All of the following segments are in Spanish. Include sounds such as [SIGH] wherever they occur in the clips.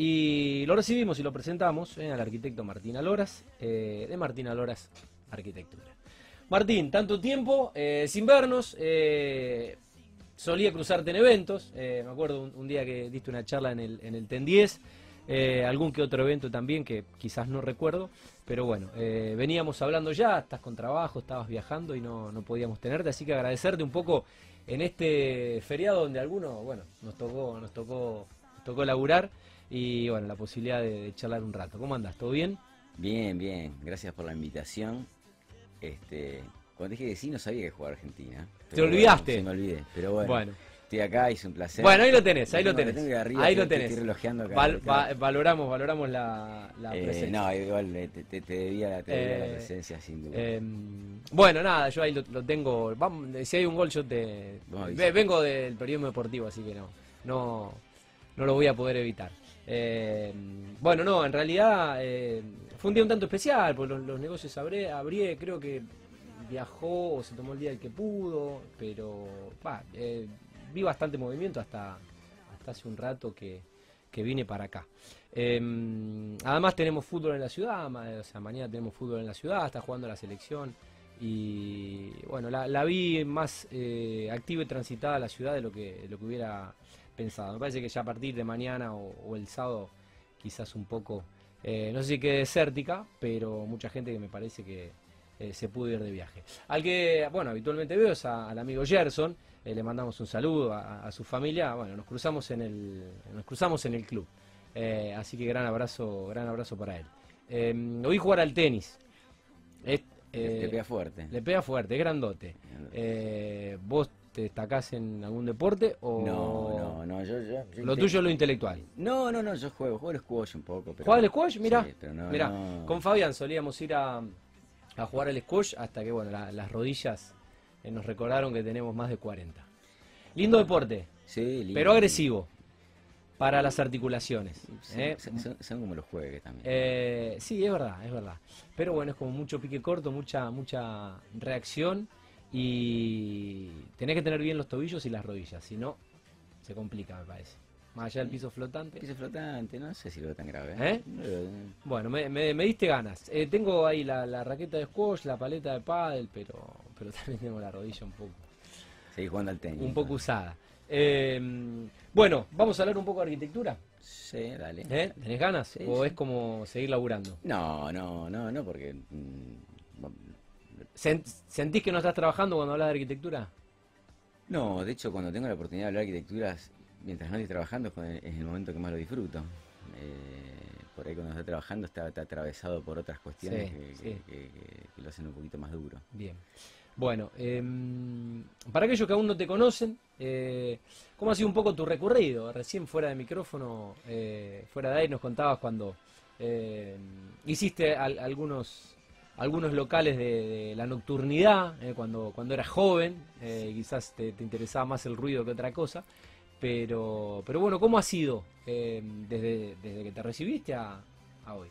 Y lo recibimos y lo presentamos eh, al arquitecto Martín Aloras, eh, de Martín Aloras Arquitectura. Martín, tanto tiempo eh, sin vernos, solía cruzarte en eventos, me acuerdo un, día que diste una charla en el, en el TEN 10, eh, algún que otro evento también que quizás no recuerdo, pero bueno, veníamos hablando ya, estás con trabajo, estabas viajando y no, no podíamos tenerte, así que agradecerte un poco en este feriado donde algunos, bueno, nos tocó, nos tocó, nos tocó laburar y bueno, la posibilidad de, de charlar un rato. ¿Cómo andas? ¿Todo bien? Bien, bien, gracias por la invitación. Este, cuando dije que sí, no sabía que jugaba Argentina. ¿Te olvidaste? Bueno, se me olvidé, pero bueno, Bueno. estoy acá, hice un placer. Bueno, ahí lo tenés, ahí lo tengo- tenés. arriba, Ahí lo tenés. Acá. Val- va- valoramos, valoramos la, la Eh, presencia. no, igual eh, te, te- te debía, te debía Eh, la presencia, sin duda. Eh, bueno, nada, yo ahí lo, lo tengo. Vamos, si hay un gol, yo te. Vengo del periodismo deportivo, así que no, no, no lo voy a poder evitar. Eh, bueno, no, en realidad eh, fue un día un tanto especial, porque los, negocios abré, abrí, creo que viajó o se tomó el día el que pudo, pero eh, vi bastante movimiento hasta, hasta hace un rato que, que vine para acá. Eh, además tenemos fútbol en la ciudad, o sea, mañana tenemos fútbol en la ciudad, está jugando la selección y bueno, la, vi más activa y transitada la ciudad de lo que, de lo que hubiera pensado. Me parece que ya a partir de mañana o, o el sábado quizás un poco, eh, no sé si quede desértica, pero mucha gente que me parece que eh, se pudo ir de viaje. Al que, bueno, habitualmente veo es a- al amigo Gerson, eh, le mandamos un saludo a, a su familia, bueno, nos cruzamos en el, nos cruzamos en el club. Así que gran abrazo, gran abrazo para él. Eh, hoy jugar al tenis. Es- Le- le pega fuerte. le pega fuerte, es grandote. ¿Vos te destacás en algún deporte o No, no, no, yo, yo, yo lo tuyo es lo intelectual? No, no, no, yo juego, juego al squash un poco. Pero... ¿Jugás al squash? Mirá, Sí, pero no, mirá, no. con Fabián solíamos ir a, a jugar al squash hasta que bueno, la- las rodillas eh, nos recordaron que tenemos más de 40. Lindo deporte, Sí, lindo. pero agresivo para las articulaciones. Sí, ¿eh? son como los juegues también. Eh, sí, es verdad, es verdad. Pero bueno, es como mucho pique corto, mucha, mucha reacción y tenés que tener bien los tobillos y las rodillas, si no, se complica, me parece. Más allá del piso flotante. Piso flotante, no sé si lo veo tan grave. ¿Eh? Veo- Bueno, me, me- me diste ganas. Eh, tengo ahí la, la raqueta de squash, la paleta de pádel, pero, pero [LAUGHS] también tengo la rodilla un poco, Seguí jugando al tenis. un poco usada. Eh, bueno, vamos a hablar un poco de arquitectura. Sí, dale. ¿Eh? ¿Tenés ganas? Sí, ¿O sí. es como seguir laburando? No, no, no, no, porque. mm, ¿Sentís que no estás trabajando cuando hablas de arquitectura? No, de hecho, cuando tengo la oportunidad de hablar de arquitecturas, mientras no estoy trabajando, es cuando- es el momento que más lo disfruto. Eh, por ahí cuando estoy trabajando está, está atravesado por otras cuestiones Sí, que, sí. que- que- que lo hacen un poquito más duro. Bien. Bueno, em, para aquellos que aún no te conocen, eh, ¿cómo ha sido un poco tu recorrido? Recién fuera de micrófono, eh, fuera de ahí, nos contabas cuando hiciste al- algunos algunos locales de, de la nocturnidad, eh, cuando, cuando eras joven, eh, quizás te, te interesaba más el ruido que otra cosa, pero, pero bueno, ¿cómo ha sido eh, desde, desde que te recibiste a, a hoy?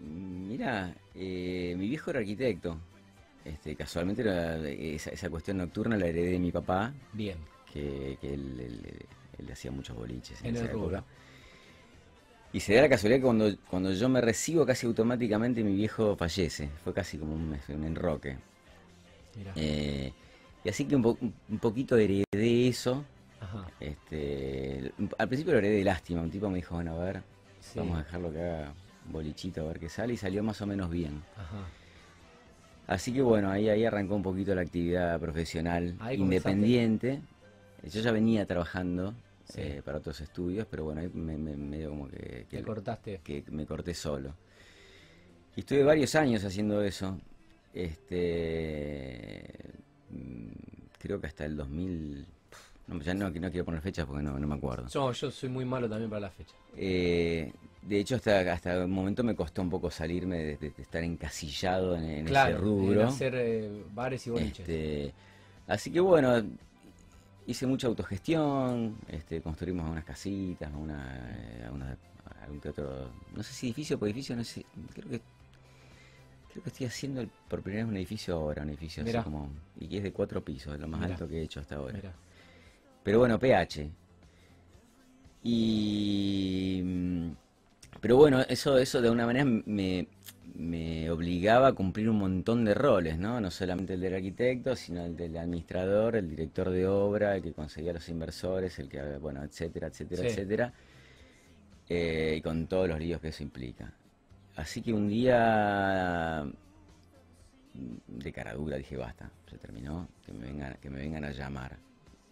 Mira, eh, mi viejo era arquitecto. Este, casualmente era- esa, esa cuestión nocturna la heredé de mi papá, Bien, que, que él, él- él hacía muchos boliches en, En esa rubro. Y se da la casualidad que cuando, cuando yo me recibo casi automáticamente mi viejo fallece. Fue casi como un, un enroque. Eh, y así que un, po- un poquito heredé eso. Ajá, Este, al principio lo heredé de lástima. Un tipo me dijo, bueno, a ver, sí, vamos a dejarlo que haga un bolichito, a ver qué sale. Y salió más o menos bien. ajá. Así que bueno, ahí, ahí arrancó un poquito la actividad profesional independiente. Yo ya venía trabajando Sí. eh, para otros estudios, pero bueno, ahí me, me- medio como que, que- Te cortaste. que me corté solo. Y estuve varios años haciendo eso. Este, mm, creo que hasta el 2000. No, ya no, no quiero poner fechas porque no, no me acuerdo. No, yo soy muy malo también para la fecha. Eh, de hecho, hasta, hasta el momento me costó un poco salirme de, de- de estar encasillado en, en claro, ese rubro. en hacer eh, bares y boliches. Este, así que bueno, hice mucha autogestión, este, construimos unas casitas, una, eh, alguna- algún que otro, no sé si edificio por edificio, no sé, creo que creo que estoy haciendo el- por primera vez un edificio ahora, un edificio Mirá. así como, y que es de cuatro pisos, es lo más Mirá. alto que he hecho hasta ahora. Mirá. Pero bueno, PH. Y mm, pero bueno, eso, eso de alguna manera me, me obligaba a cumplir un montón de roles, ¿no? No solamente el del arquitecto, sino el del administrador, el director de obra, el que conseguía los inversores, el que, bueno, etcétera, etcétera, etcétera. Eh, y con todos los líos que eso implica. Así que un día de cara dura dije, basta, se terminó, que me vengan, que me vengan a llamar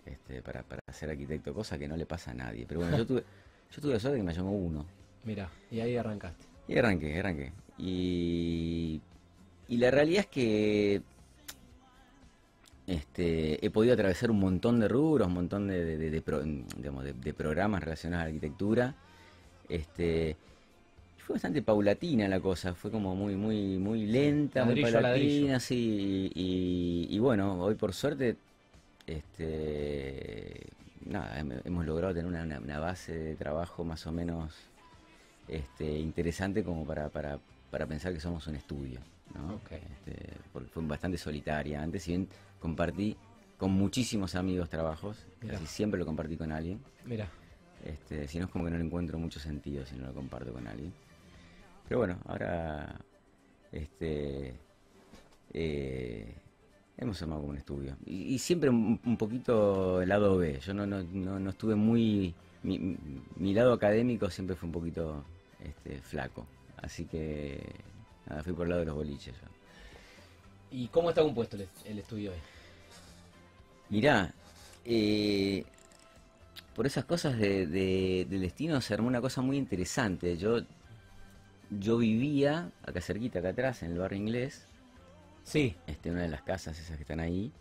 este, para, para ser arquitecto, cosa que no le pasa a nadie. Pero bueno, yo [LAUGHS] tuve, yo tuve suerte que me llamó uno. Mira, y ahí arrancaste. Y arranqué, arranqué. Y, y la realidad es que este, he podido atravesar un montón de rubros, un montón de, de, de programas relacionados a la arquitectura. Este, fue bastante paulatina la cosa, fue como muy, muy, muy lenta, muy paulatina, sí, y, bueno, hoy por suerte, este, nada, hemos logrado tener una, base de trabajo más o menos este, interesante como para, para, para pensar que somos un estudio, ¿no? Este, porque fue bastante solitaria antes, si bien compartí con muchísimos amigos trabajos, casi siempre lo compartí con alguien. Mira. Este, si no es como que no le encuentro mucho sentido si no lo comparto con alguien. Pero bueno, ahora este eh, hemos armado como un estudio. Y, siempre un, poquito el lado B. Yo no, no, no, estuve muy... Mi, mi, lado académico siempre fue un poquito este, flaco. Así que nada, fui por el lado de los boliches. ¿Y cómo está compuesto el, estudio hoy? Mirá, eh, por esas cosas de, del destino se armó una cosa muy interesante. Yo yo vivía acá cerquita, acá atrás, en el barrio inglés. Sí. Este, una de las casas esas que están ahí.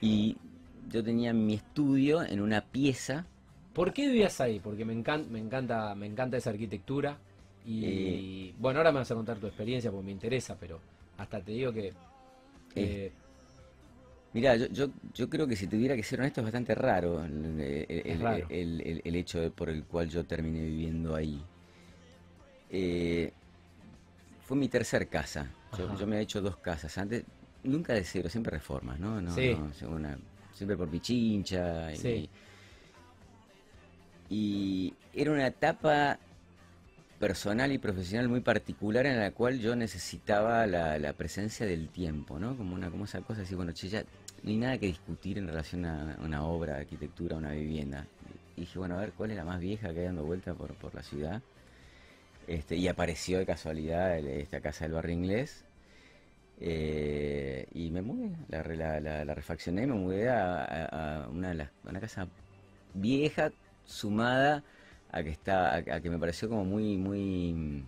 Y yo tenía mi estudio en una pieza. ¿Por qué vivías ahí? Porque me encanta, me encanta, me encanta esa arquitectura. Y eh, bueno, ahora me vas a contar tu experiencia porque me interesa, pero hasta te digo que. Eh, Mirá, yo, yo, creo que si tuviera que ser honesto es bastante raro el, el hecho por el cual yo terminé viviendo ahí. Eh, fue mi tercer casa. Yo, me he hecho dos casas. Antes, nunca de cero, siempre reformas, ¿no? no, siempre por pichincha. Y, y era una etapa personal y profesional muy particular en la cual yo necesitaba la, presencia del tiempo, ¿no? Como una como esa cosa así, bueno, che, ya no hay nada que discutir en relación a una obra de arquitectura, una vivienda. Y dije, bueno, a ver, ¿cuál es la más vieja que hay dando vuelta por, por la ciudad? Este, y apareció de casualidad esta casa del barrio inglés. Eh, y me mudé, la, la, la, refaccioné, me mudé a, de una casa vieja, sumada a que está, a, que me pareció como muy, muy,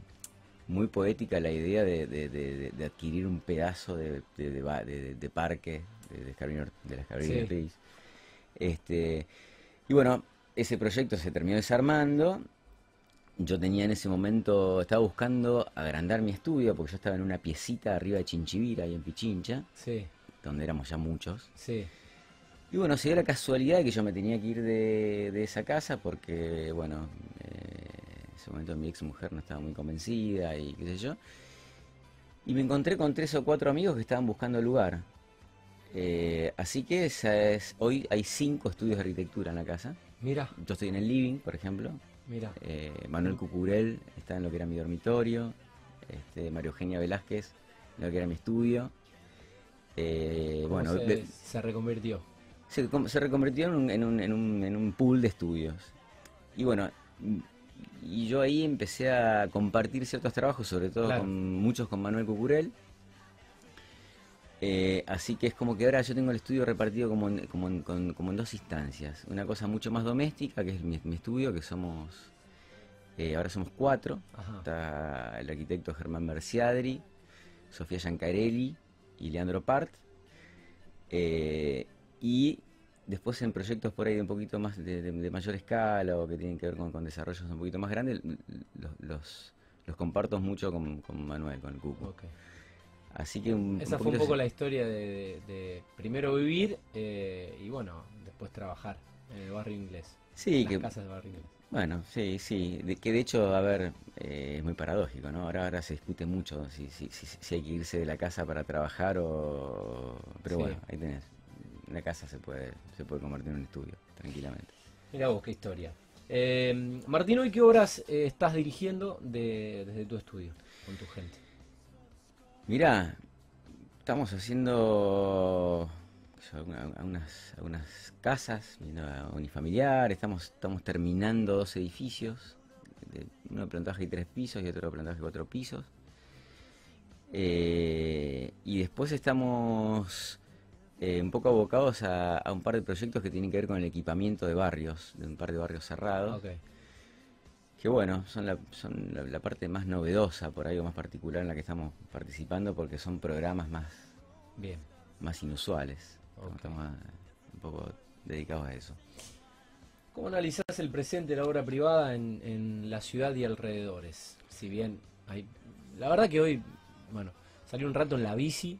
muy poética la idea de, adquirir un pedazo de, de, parque de, de la Scarabino Este, y bueno, ese proyecto se terminó desarmando yo tenía en ese momento, estaba buscando agrandar mi estudio, porque yo estaba en una piecita arriba de Chinchivira, ahí en Pichincha, sí. donde éramos ya muchos. Sí. Y bueno, se dio la casualidad de que yo me tenía que ir de, esa casa porque, bueno, eh, en ese momento mi ex mujer no estaba muy convencida y qué sé yo. Y me encontré con tres o cuatro amigos que estaban buscando lugar. Eh, así que es, hoy hay cinco estudios de arquitectura en la casa. Mira. Yo estoy en el living, por ejemplo. Mira. Eh, Manuel Cucurel está en lo que era mi dormitorio. Este, María Eugenia Velázquez en lo que era mi estudio. Eh, bueno, se, reconvirtió. Se, se reconvirtió en un, en, un, en, un, en un pool de estudios. Y bueno, y yo ahí empecé a compartir ciertos trabajos, sobre todo con muchos con Manuel Cucurel. Eh, así que es como que ahora yo tengo el estudio repartido como en, como, en, dos instancias. Una cosa mucho más doméstica, que es mi, estudio, que somos, eh, ahora somos cuatro. Está el arquitecto Germán Merciadri, Sofía Giancarelli y Leandro Part. Eh, y después en proyectos por ahí de un poquito más de, mayor escala o que tienen que ver con, desarrollos un poquito más grandes, los, los, comparto mucho con, Manuel, con el Cuco. Así que Esa fue un poco la historia de, primero vivir eh, y bueno, después trabajar en el barrio inglés. Sí, que, casas barrio inglés. Bueno, sí, sí, de, que de hecho, a ver, eh, es muy paradójico, ¿no? Ahora, ahora se discute mucho si, si, si, hay que irse de la casa para trabajar o... Pero bueno, ahí tenés. Una casa se puede, se puede convertir en un estudio, tranquilamente. Mira vos, qué historia. Eh, Martín, ¿hoy qué obras eh, estás dirigiendo de- desde tu estudio con tu gente? Mirá, estamos haciendo algunas, algunas casas, viendo a unifamiliar, estamos, estamos terminando dos edificios, uno de plantaje y tres pisos y otro de plantaje y cuatro pisos. Eh, y después estamos eh, un poco abocados a, a un par de proyectos que tienen que ver con el equipamiento de barrios, de un par de barrios cerrados. Que bueno, son, la, son la, la parte más novedosa, por algo más particular en la que estamos participando, porque son programas más, bien. más inusuales. Estamos ah, un poco dedicados a eso. ¿Cómo analizás el presente de la obra privada en, en la ciudad y alrededores? Si bien hay... La verdad que hoy, bueno, salí un rato en la bici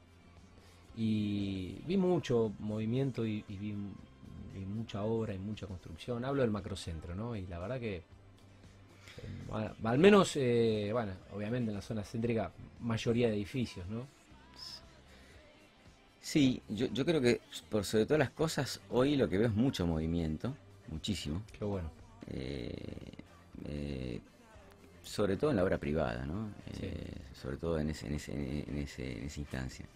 y vi mucho movimiento y, y vi, vi mucha obra y mucha construcción. Hablo del macrocentro, ¿no? Y la verdad que... eh, bueno, al menos, eh, bueno, obviamente en la zona céntrica, mayoría de edificios, ¿no? Sí, yo, yo creo que por sobre todas las cosas, hoy lo que veo es mucho movimiento, muchísimo. Qué bueno. eh, eh, sobre todo en la obra privada, ¿no? Sí. Eh, sobre todo en, ese, en, ese, en, ese- en esa instancia.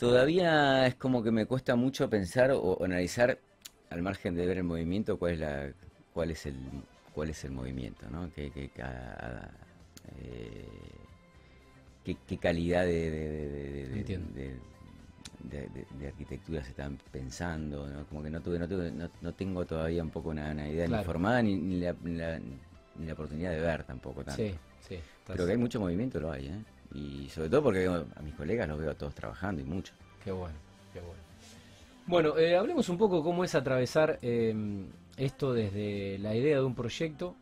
Todavía es como que me cuesta mucho pensar o, o analizar, al margen de ver el movimiento, cuál es la, cuál es el, cuál es el movimiento, ¿no? Qué, qué ca- eh, qué- qué calidad de, de- arquitectura se están pensando, ¿no? Como que no tuve, no tuve- no, no tengo todavía un poco una, una idea Claro. ni formada ni, ni la, ni la- ni la oportunidad de ver tampoco tanto. Sí, sí. Pero que hay mucho movimiento lo hay, ¿eh? Y sobre todo porque a mis colegas los veo todos trabajando y mucho. Qué bueno, qué bueno. Bueno, eh, hablemos un poco cómo es atravesar eh, esto desde la idea de un proyecto,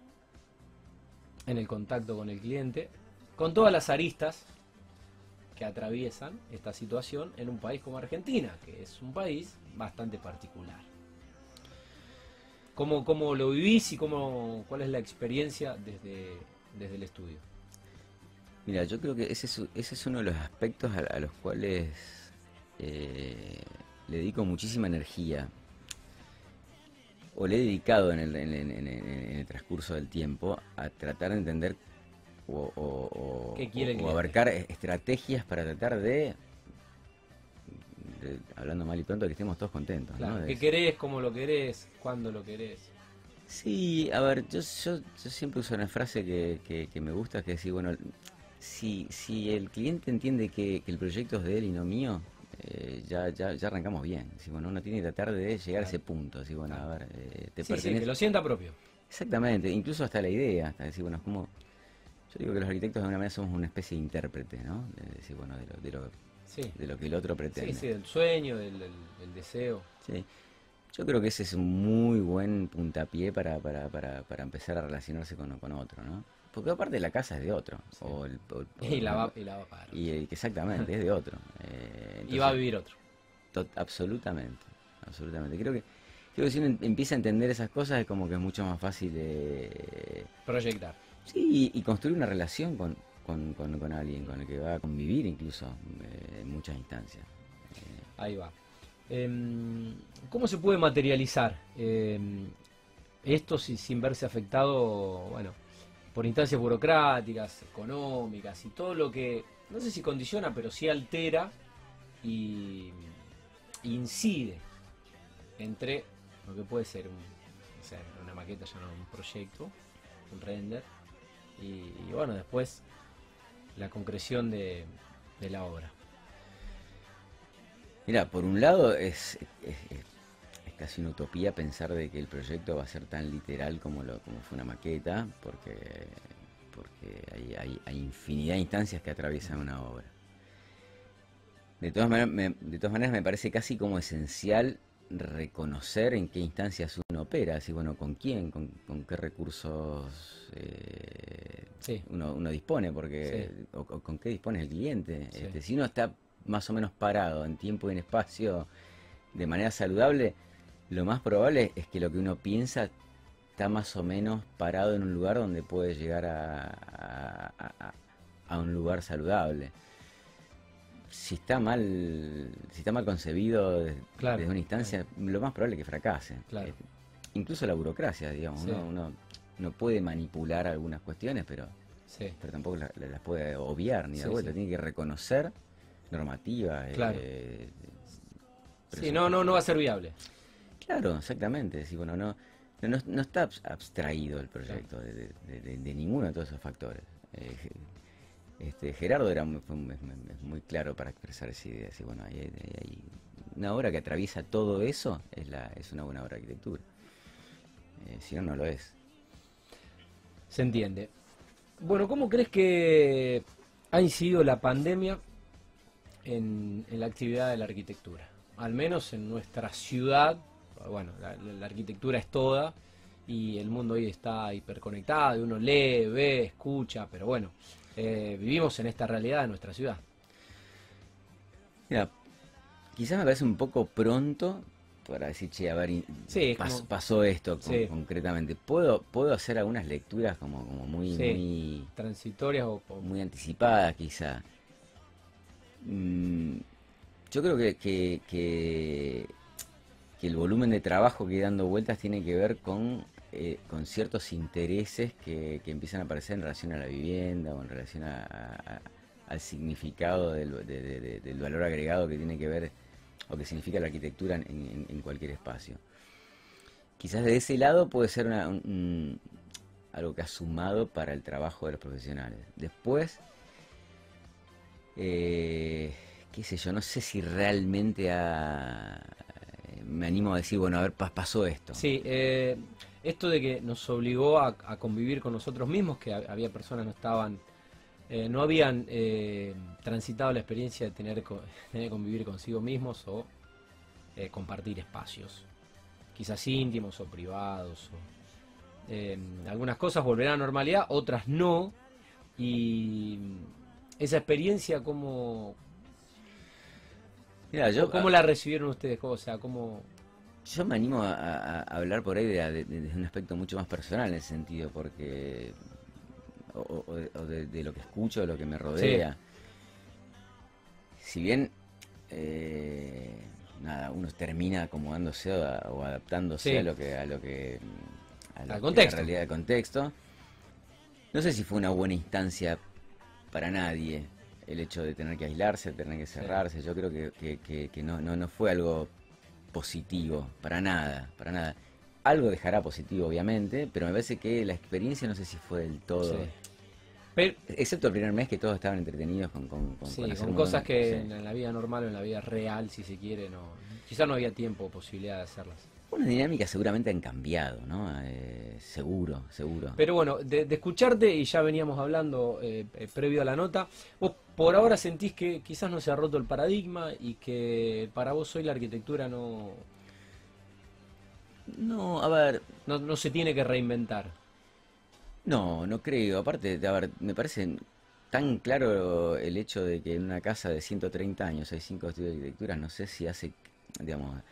en el contacto con el cliente, con todas las aristas que atraviesan esta situación en un país como Argentina, que es un país bastante particular. ¿Cómo, cómo lo vivís y cómo, cuál es la experiencia desde, desde el estudio? Mira, yo creo que ese es, ese es uno de los aspectos a, a los cuales eh, le dedico muchísima energía. O le he dedicado en el, en, en- en- en el transcurso del tiempo a tratar de entender o, abarcar estrategias para tratar de, de- hablando mal y pronto, que estemos todos contentos. ¿no? Claro, ¿Qué querés? ¿Cómo lo querés? ¿Cuándo lo querés? Sí, a ver, yo, yo, yo siempre uso una frase que, que- que me gusta, que es decir, bueno, si, si el cliente entiende que, que el proyecto es de él y no mío, eh, ya, ya, ya arrancamos bien. Si bueno, uno tiene que tratar de llegar a ese punto. Si bueno, a ver, eh, te Sí, sí, pertenece. que lo sienta propio. Exactamente, incluso hasta la idea, hasta decir, bueno, es como. Yo digo que los arquitectos de alguna manera somos una especie de intérprete, ¿no? De decir, bueno, de lo, de lo, Sí, de lo que el otro pretende. sí, sí, del sueño, del, del- del deseo. Sí. Yo creo que ese es un muy buen puntapié para, para, para, para empezar a relacionarse con, con otro, ¿no? Porque aparte la casa es de otro. Sí. O el- o el- [LAUGHS] Y la va, y la va a pagar. y, eh, exactamente, es de otro. [LAUGHS] Eh, Y va a vivir otro. absolutamente, absolutamente. Creo que, creo que si uno em- empieza a entender esas cosas es como que es mucho más fácil de... Proyectar. Sí, y construir una relación con, con, con, con alguien, con el que va a convivir incluso eh, en muchas instancias. Eh, Ahí va. Em, ¿Cómo se puede materializar em, esto si- sin verse afectado, bueno, por instancias burocráticas, económicas y todo lo que, no sé si condiciona, pero sí altera y incide entre lo que puede ser una maqueta ya no un proyecto, un render, y, bueno, después la concreción de, la obra. Mira, por un lado es casi una utopía pensar de que el proyecto va a ser tan literal como lo como fue una maqueta, porque, porque hay, hay- hay infinidad de instancias que atraviesan una obra. De todas maneras, me, de todas maneras me parece casi como esencial reconocer en qué instancias uno opera, así bueno, con quién, con, con qué recursos eh, Sí. uno, uno dispone, porque o, o con qué dispone el cliente. Sí. Este, si uno está más o menos parado en tiempo y en espacio de manera saludable, lo más probable es que lo que uno piensa está más o menos parado en un lugar donde puede llegar a, a- a- a un lugar saludable. Si está mal, si está mal concebido desde, Claro, desde una instancia, lo más probable es que fracase. Claro. Eh, incluso la burocracia, digamos. Sí. Uno, uno no puede manipular algunas cuestiones, pero, Sí. pero tampoco la- la- las puede obviar ni de Sí, vuelta. Tiene que reconocer normativa. Claro. eh, Sí, no, no, no va a ser viable. Claro, exactamente. Sí, bueno, no, no, está abs- abstraído el proyecto de, de- de- de- de ninguno de todos esos factores. Eh, este, Gerardo era muy, claro para expresar esa idea. Así, bueno, hay, hay- hay una obra que atraviesa todo eso, es, la, es una buena obra de arquitectura. Eh, si no, no lo es. Se entiende. Bueno, ¿cómo crees que ha incidido la pandemia en, en la actividad de la arquitectura? Al menos en nuestra ciudad, bueno, la, la arquitectura es toda y el mundo hoy está hiperconectado, y uno lee, ve, escucha, pero bueno, eh, vivimos en esta realidad de nuestra ciudad. Mira, quizás me parece un poco pronto para decir, che, a ver, y- Sí, es pas- como- pasó esto con- Sí. concretamente. Puedo, puedo hacer algunas lecturas como, como muy, Sí. muy Transitorias o, o- muy anticipada quizá. Mm, yo creo que, que, que- que el volumen de trabajo que dando vueltas tiene que ver con, eh, con ciertos intereses que, que empiezan a aparecer en relación a la vivienda o en relación al significado del, de- de- de- del valor agregado que tiene que ver o que significa la arquitectura en, cualquier espacio. Quizás de ese lado puede ser algo que ha sumado para el trabajo de los profesionales. Después, eh, qué sé yo, no sé si realmente ha- me animo a decir, bueno, a ver, pas- pasó esto. Sí, eh, esto de que nos obligó a, convivir con nosotros mismos, que ha- había personas que no estaban, eh, no habían eh, transitado la experiencia de tener, [LAUGHS] que convivir consigo mismos o compartir espacios, quizás íntimos o privados. o, eh, algunas cosas volverán a la normalidad, otras no. Y esa experiencia, ¿cómo, Mira, yo, cómo la recibieron ustedes? O sea, ¿cómo, yo me animo a, a- a hablar por ahí de, de- de- de un aspecto mucho más personal en ese sentido, porque. o, de, lo que escucho, de lo que me rodea. Si bien. eh, nada, uno termina acomodándose o, a- o adaptándose Sí. a lo que. a lo que. a lo Al que contexto. la realidad del contexto. No sé si fue una buena instancia para nadie el hecho de tener que aislarse, tener que cerrarse. Yo creo que, que- que- que no, no, no fue algo positivo, para nada, para nada. Algo dejará positivo, obviamente, pero me parece que la experiencia no sé si fue del todo. Sí. Pero, Excepto el primer mes que todos estaban entretenidos con, con, con, Sí, con hacer cosas que en la vida normal o en la vida real, si se quiere, no quizás no había tiempo o posibilidad de hacerlas. Una dinámica seguramente han cambiado, ¿no? Eh, seguro, seguro. Pero bueno, de, de escucharte, y ya veníamos hablando eh, eh, previo a la nota, vos por ahora sentís que quizás no se ha roto el paradigma y que para vos hoy la arquitectura no, No, a ver, no, no se tiene que reinventar. No, no creo. Aparte, a ver, me parece tan claro el hecho de que en una casa de 130 años hay cinco estudios de arquitectura, no sé si hace, digamos,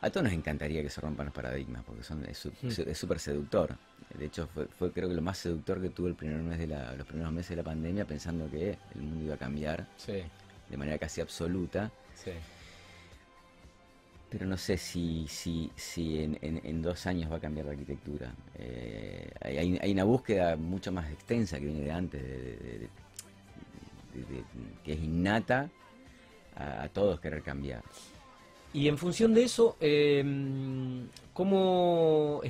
a, todos nos encantaría que se rompan los paradigmas, porque son es Mm. es súper seductor. De hecho, fue, fue creo que lo más seductor que tuve el primer mes de la, los primeros meses de la pandemia, pensando que el mundo iba a cambiar Sí, de manera casi absoluta. sí. Pero no sé si, si, si en, en- en dos años va a cambiar la arquitectura. Eh, hay, una búsqueda mucho más extensa que viene de antes, de- de- de- de- de- que es innata a, a todos querer cambiar. Y en función de eso, eh, ¿cómo,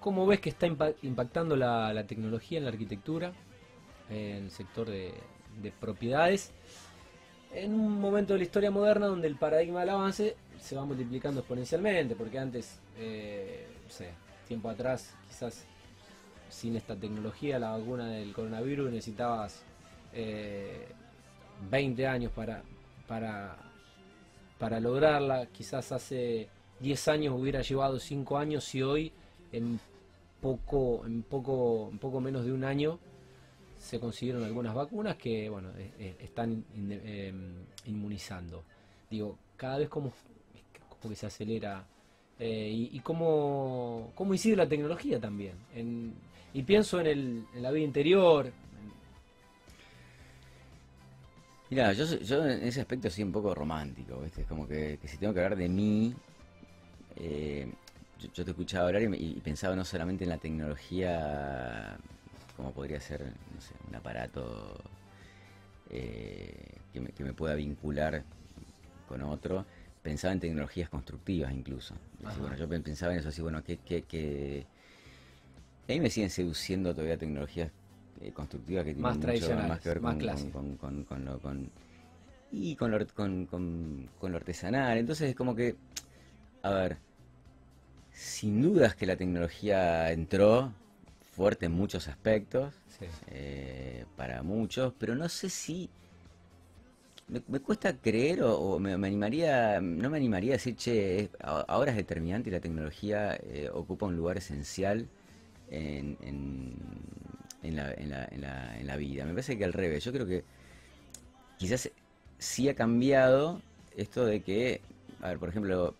cómo ves que está impa- impactando la, tecnología en la arquitectura, en el sector de, de propiedades, en un momento de la historia moderna donde el paradigma del avance se va multiplicando exponencialmente? Porque antes, eh, tiempo atrás, quizás sin esta tecnología, la vacuna del coronavirus, necesitabas eh, 20 años para, para para lograrla. Quizás hace 10 años hubiera llevado 5 años y hoy en poco, en poco, poco menos de un año se consiguieron algunas vacunas que bueno eh, eh, están eh, inmunizando. Digo, cada vez como, como se acelera eh, y, cómo, cómo incide la tecnología también. Y pienso en, el, en la vida interior. Mira, yo, yo en ese aspecto soy un poco romántico, ¿viste? Es como que, que si tengo que hablar de mí, eh, yo, te escuchaba hablar y, pensaba no solamente en la tecnología, como podría ser, no sé, un aparato eh, que, me, pueda vincular con otro, pensaba en tecnologías constructivas incluso. bueno, yo pensaba en eso, así, bueno, que, que, A mí me siguen seduciendo todavía tecnologías eh, constructivas que tienen mucho más que ver con, con, con, lo, con, y con lo, con, lo artesanal. Entonces es como que, a ver, sin dudas que la tecnología entró fuerte en muchos aspectos, eh, para muchos, pero no sé si... Me, cuesta creer o, me, animaría, no me animaría a decir, che, ahora es determinante y la tecnología eh, ocupa un lugar esencial en, en, la, en, la, en, la, en la vida. Me parece que al revés, yo creo que quizás sí ha cambiado esto de que, a ver, por ejemplo,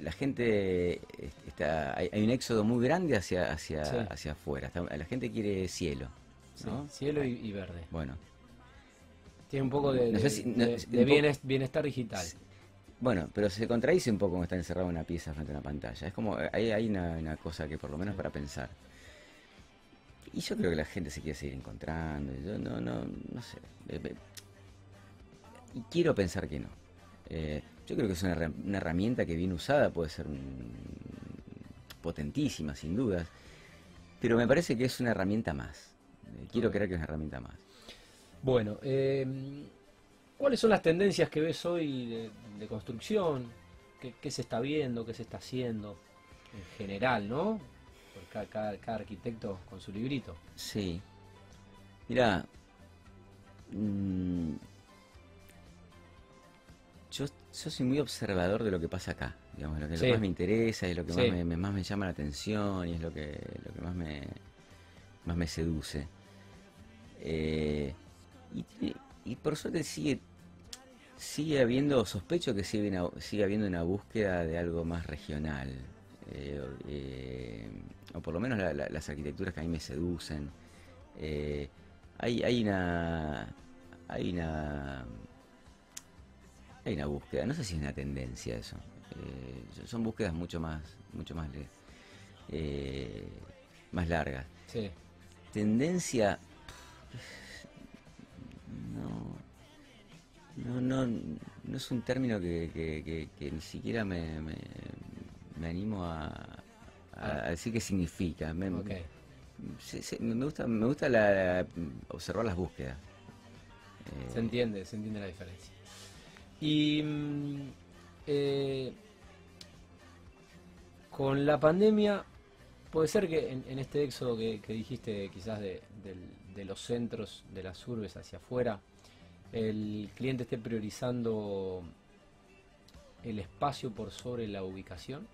la gente está hay, un éxodo muy grande hacia hacia hacia afuera. La gente quiere cielo cielo y, verde. Bueno. Tiene un poco de, bienestar digital. Bueno pero se contradice un poco cuando está encerrado en una pieza frente a una pantalla. Es como hay, hay una, cosa que por lo menos para pensar y yo creo que la gente se quiere seguir encontrando yo no no no sé eh, eh, y quiero pensar que no eh, yo creo que es una, herramienta que bien usada puede ser potentísima, sin dudas, pero me parece que es una herramienta más. Quiero creer que es una herramienta más. Bueno, ¿cuáles son las tendencias que ves hoy de, construcción? ¿Qué, se está viendo? ¿Qué se está haciendo? En general, ¿no? Por cada, arquitecto con su librito. Sí. Mira, mm, yo, soy muy observador de lo que pasa acá, digamos, lo que, más me interesa, es lo que más, me, más me llama la atención y es lo que, lo que más me más me seduce. Eh, y, por suerte sigue sigue habiendo, sospecho que sigue, sigue habiendo una búsqueda de algo más regional, eh, eh, o por lo menos las arquitecturas que a mí me seducen. hay, hay una hay una hay una búsqueda, no sé si es una tendencia eso. Eh, son búsquedas mucho más, mucho más, eh, más largas. Sí. Tendencia, no, no, no, es un término que, ni siquiera me, me, animo a, ah. decir qué significa. Me, me gusta, me gusta la, observar las búsquedas. se entiende, se entiende la diferencia. Y mm, eh, con la pandemia, puede ser que en, este éxodo que, dijiste quizás de, los centros de las urbes hacia afuera, el cliente esté priorizando el espacio por sobre la ubicación?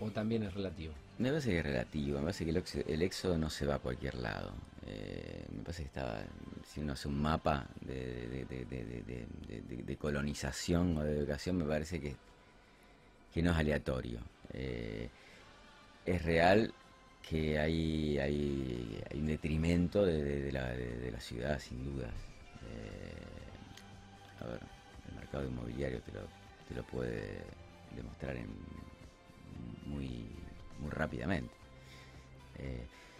¿O también es relativo? Me parece que es relativo, me parece que el, éxodo no se va a cualquier lado. Eh, me parece que estaba, si uno hace un mapa de, colonización o de educación, me parece que, que no es aleatorio. Eh, es real que hay, hay, hay un detrimento de, la, ciudad, sin duda. Eh, a ver, el mercado inmobiliario te lo, te lo puede demostrar en, muy, muy rápidamente.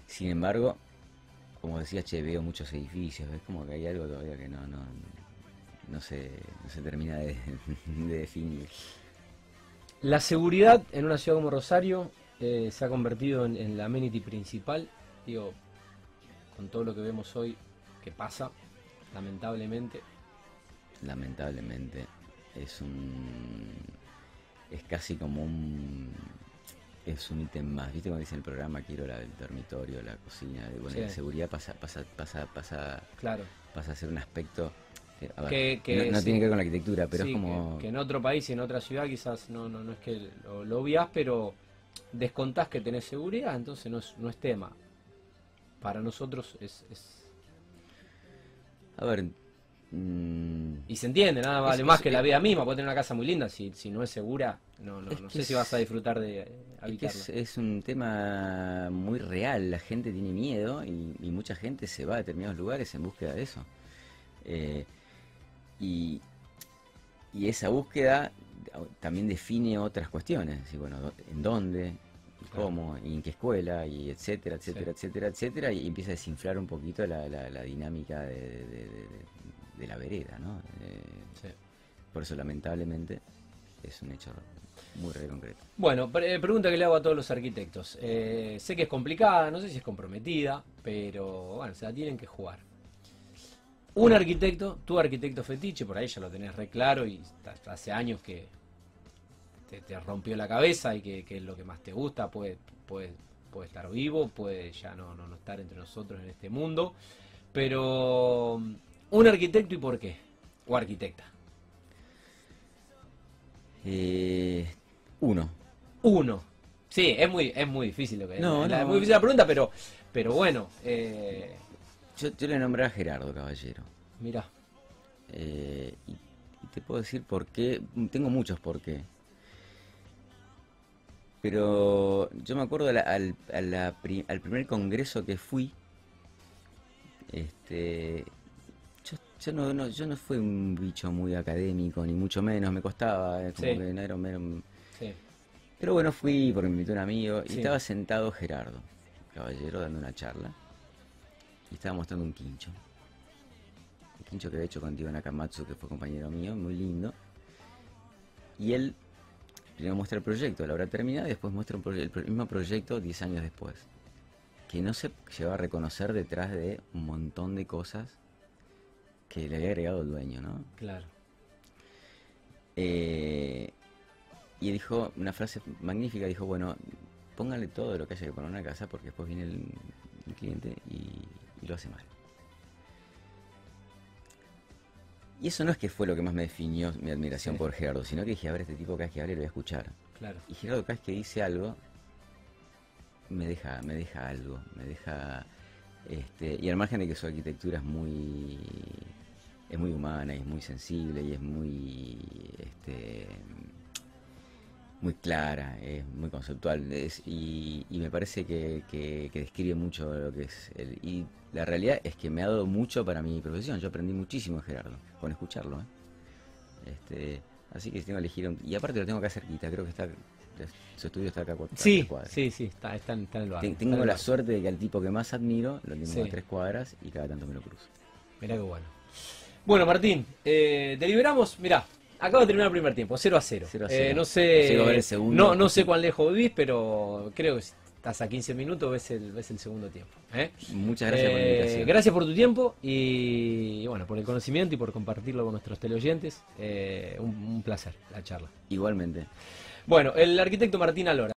sin embargo, como decía, che, veo muchos edificios, es como que hay algo todavía que no, no, no, se, no se termina de, [LAUGHS] definir. La seguridad en una ciudad como Rosario eh, se ha convertido en, la amenity principal, digo, con todo lo que vemos hoy que pasa, lamentablemente. Lamentablemente, es un... es casi como un es un ítem más. ¿Viste cuando dice el programa quiero la, el dormitorio, la cocina? Bueno, la seguridad pasa, pasa, pasa, pasa, claro. pasa a ser un aspecto que, no, tiene que ver con la arquitectura, pero es como... Que, en otro país y en otra ciudad quizás no, no, no es que lo, lo obvias, pero descontás que tenés seguridad, entonces no es, no es tema. Para nosotros es... es... A ver, Mm. Y se entiende, nada vale más que la vida misma. Puede tener una casa muy linda, si, si no es segura, no, no, sé si vas a disfrutar de eh, habitarla. Es, un tema muy real, la gente tiene miedo y, mucha gente se va a determinados lugares en búsqueda de eso. Eh, y, esa búsqueda también define otras cuestiones, y bueno, en dónde, y Claro. cómo, y en qué escuela, y etcétera, etcétera, Sí. etcétera, etcétera, y empieza a desinflar un poquito la, la- la dinámica de, de- de- de- la vereda, ¿no? Eh, Sí. por eso, lamentablemente, es un hecho muy re concreto. Bueno, pre- pregunta que le hago a todos los arquitectos. Eh, sé que es complicada, no sé si es comprometida, pero bueno, se la tienen que jugar. Un arquitecto, tu arquitecto fetiche, por ahí ya lo tenés re claro y hace años que te, te rompió la cabeza y que, que es lo que más te gusta, puede, puede, puede estar vivo, puede ya no, no, no estar entre nosotros en este mundo, pero un arquitecto y por qué, o arquitecta. Eh, uno. Uno. Sí, es muy, es muy difícil lo que No, es. no. Es muy difícil la pregunta, pero, pero bueno, eh, Yo, yo le nombré a Gerardo Caballero. mirá. Eh, y, y te puedo decir por qué. Tengo muchos por qué. Pero yo me acuerdo a la- al, a la pri- al primer congreso que fui. Este. Yo, no, no- yo no fui un bicho muy académico, ni mucho menos, me costaba, eh, como Sí. que no era, un- era un- Sí. Pero bueno, fui porque me invitó un amigo y Sí. estaba sentado Gerardo, caballero, dando una charla. Y estaba mostrando un quincho. Un quincho que había hecho con Tío Nakamatsu, que fue compañero mío, muy lindo. Y él primero muestra el proyecto, la obra terminada, y después muestra un proye- el mismo proyecto 10 años después. Que no se llegó a reconocer detrás de un montón de cosas que le había agregado el dueño, ¿no? Claro. Eh, y dijo una frase magnífica, dijo, bueno, póngale todo lo que haya que poner en una casa porque después viene el, el cliente y, y lo hace mal. Y eso no es que fue lo que más me definió mi admiración Sí. por Gerardo, sino que dije, a ver, este tipo cada vez que hable lo voy a escuchar. Claro. Y Gerardo cada vez que dice algo, me deja, me deja algo, me deja... Este, y al margen de que su arquitectura es muy es muy humana y es muy sensible y es muy este muy clara, es muy conceptual y, me parece que, que- que describe mucho lo que es el, y la realidad es que me ha dado mucho para mi profesión, yo aprendí muchísimo de Gerardo con escucharlo ¿eh? Este, así que si tengo que elegir un- y aparte lo tengo acá cerquita, creo que está su estudio está acá a Sí, tres cuadras. sí, sí, está, está, en- está en el barrio. Está Tengo la suerte de que al tipo que más admiro lo tengo Sí. a tres cuadras y cada tanto me lo cruzo. Mirá qué bueno. Bueno, Martín, eh, deliberamos, mirá, acabo de terminar el primer tiempo, 0 a 0. 0 a Eh, 0. no sé, el segundo. no, no sé cuán lejos vivís, pero creo que si estás a 15 minutos, ves el, ves el segundo tiempo. ¿eh? Muchas gracias por la Eh, invitación. gracias por tu tiempo y, y bueno, por el conocimiento y por compartirlo con nuestros teleoyentes. Eh, un, un placer la charla. Igualmente. Bueno, el arquitecto Martín Alora.